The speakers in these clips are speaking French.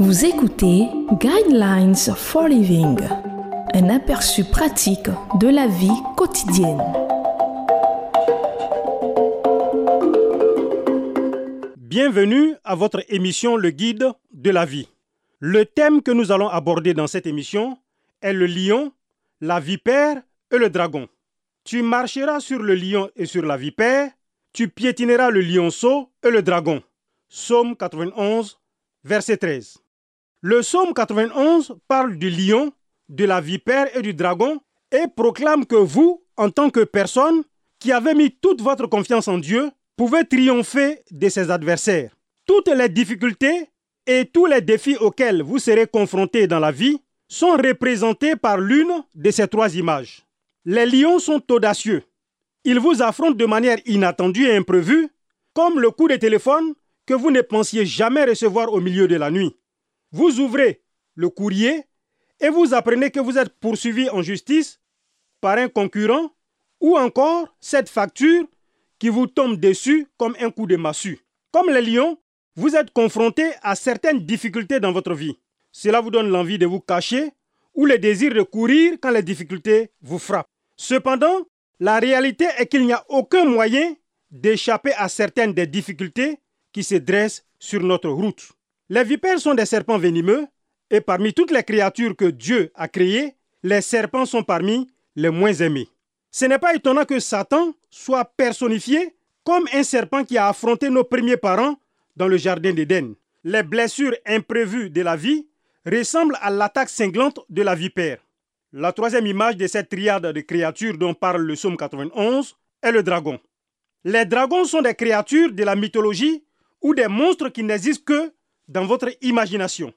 Vous écoutez Guidelines for Living, un aperçu pratique de la vie quotidienne. Bienvenue à votre émission Le Guide de la vie. Le thème que nous allons aborder dans cette émission est le lion, la vipère et le dragon. Tu marcheras sur le lion et sur la vipère, tu piétineras le lionceau et le dragon. Psaume 91, verset 13. Le psaume 91 parle du lion, de la vipère et du dragon et proclame que vous, en tant que personne qui avez mis toute votre confiance en Dieu, pouvez triompher de ses adversaires. Toutes les difficultés et tous les défis auxquels vous serez confrontés dans la vie sont représentés par l'une de ces trois images. Les lions sont audacieux. Ils vous affrontent de manière inattendue et imprévue, comme le coup de téléphone que vous ne pensiez jamais recevoir au milieu de la nuit. Vous ouvrez le courrier et vous apprenez que vous êtes poursuivi en justice par un concurrent ou encore cette facture qui vous tombe dessus comme un coup de massue. Comme les lions, vous êtes confronté à certaines difficultés dans votre vie. Cela vous donne l'envie de vous cacher ou le désir de courir quand les difficultés vous frappent. Cependant, la réalité est qu'il n'y a aucun moyen d'échapper à certaines des difficultés qui se dressent sur notre route. Les vipères sont des serpents venimeux et parmi toutes les créatures que Dieu a créées, les serpents sont parmi les moins aimés. Ce n'est pas étonnant que Satan soit personnifié comme un serpent qui a affronté nos premiers parents dans le jardin d'Éden. Les blessures imprévues de la vie ressemblent à l'attaque cinglante de la vipère. La troisième image de cette triade de créatures dont parle le psaume 91 est le dragon. Les dragons sont des créatures de la mythologie ou des monstres qui n'existent que dans votre imagination.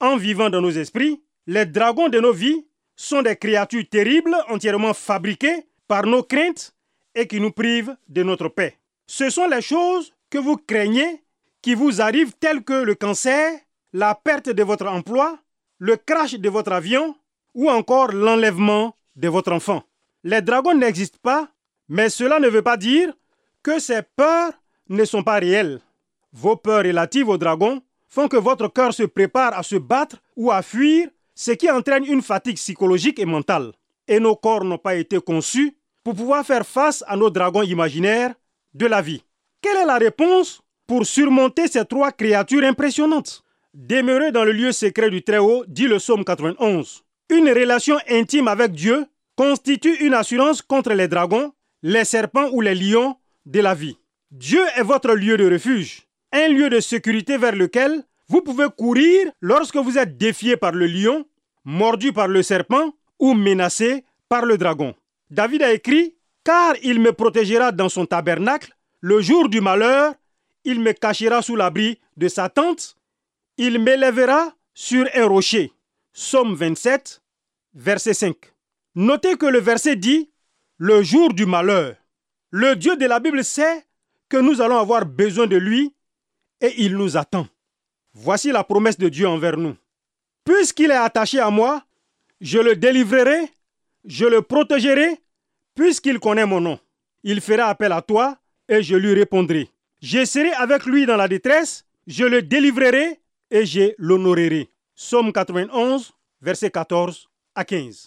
En vivant dans nos esprits, les dragons de nos vies sont des créatures terribles entièrement fabriquées par nos craintes et qui nous privent de notre paix. Ce sont les choses que vous craignez qui vous arrivent telles que le cancer, la perte de votre emploi, le crash de votre avion ou encore l'enlèvement de votre enfant. Les dragons n'existent pas, mais cela ne veut pas dire que ces peurs ne sont pas réelles. Vos peurs relatives aux dragons font que votre cœur se prépare à se battre ou à fuir, ce qui entraîne une fatigue psychologique et mentale. Et nos corps n'ont pas été conçus pour pouvoir faire face à nos dragons imaginaires de la vie. Quelle est la réponse pour surmonter ces trois créatures impressionnantes? Demeurer dans le lieu secret du Très-Haut, dit le psaume 91. Une relation intime avec Dieu constitue une assurance contre les dragons, les serpents ou les lions de la vie. Dieu est votre lieu de refuge, un lieu de sécurité vers lequel vous pouvez courir lorsque vous êtes défié par le lion, mordu par le serpent ou menacé par le dragon. David a écrit, Car il me protégera dans son tabernacle, le jour du malheur, il me cachera sous l'abri de sa tente, il m'élèvera sur un rocher. Somme 27, verset 5. Notez que le verset dit, le jour du malheur. Le Dieu de la Bible sait que nous allons avoir besoin de lui et il nous attend. Voici la promesse de Dieu envers nous. Puisqu'il est attaché à moi, je le délivrerai, je le protégerai, puisqu'il connaît mon nom. Il fera appel à toi et je lui répondrai. Je serai avec lui dans la détresse, je le délivrerai et je l'honorerai. Somme 91, verset 14 à 15.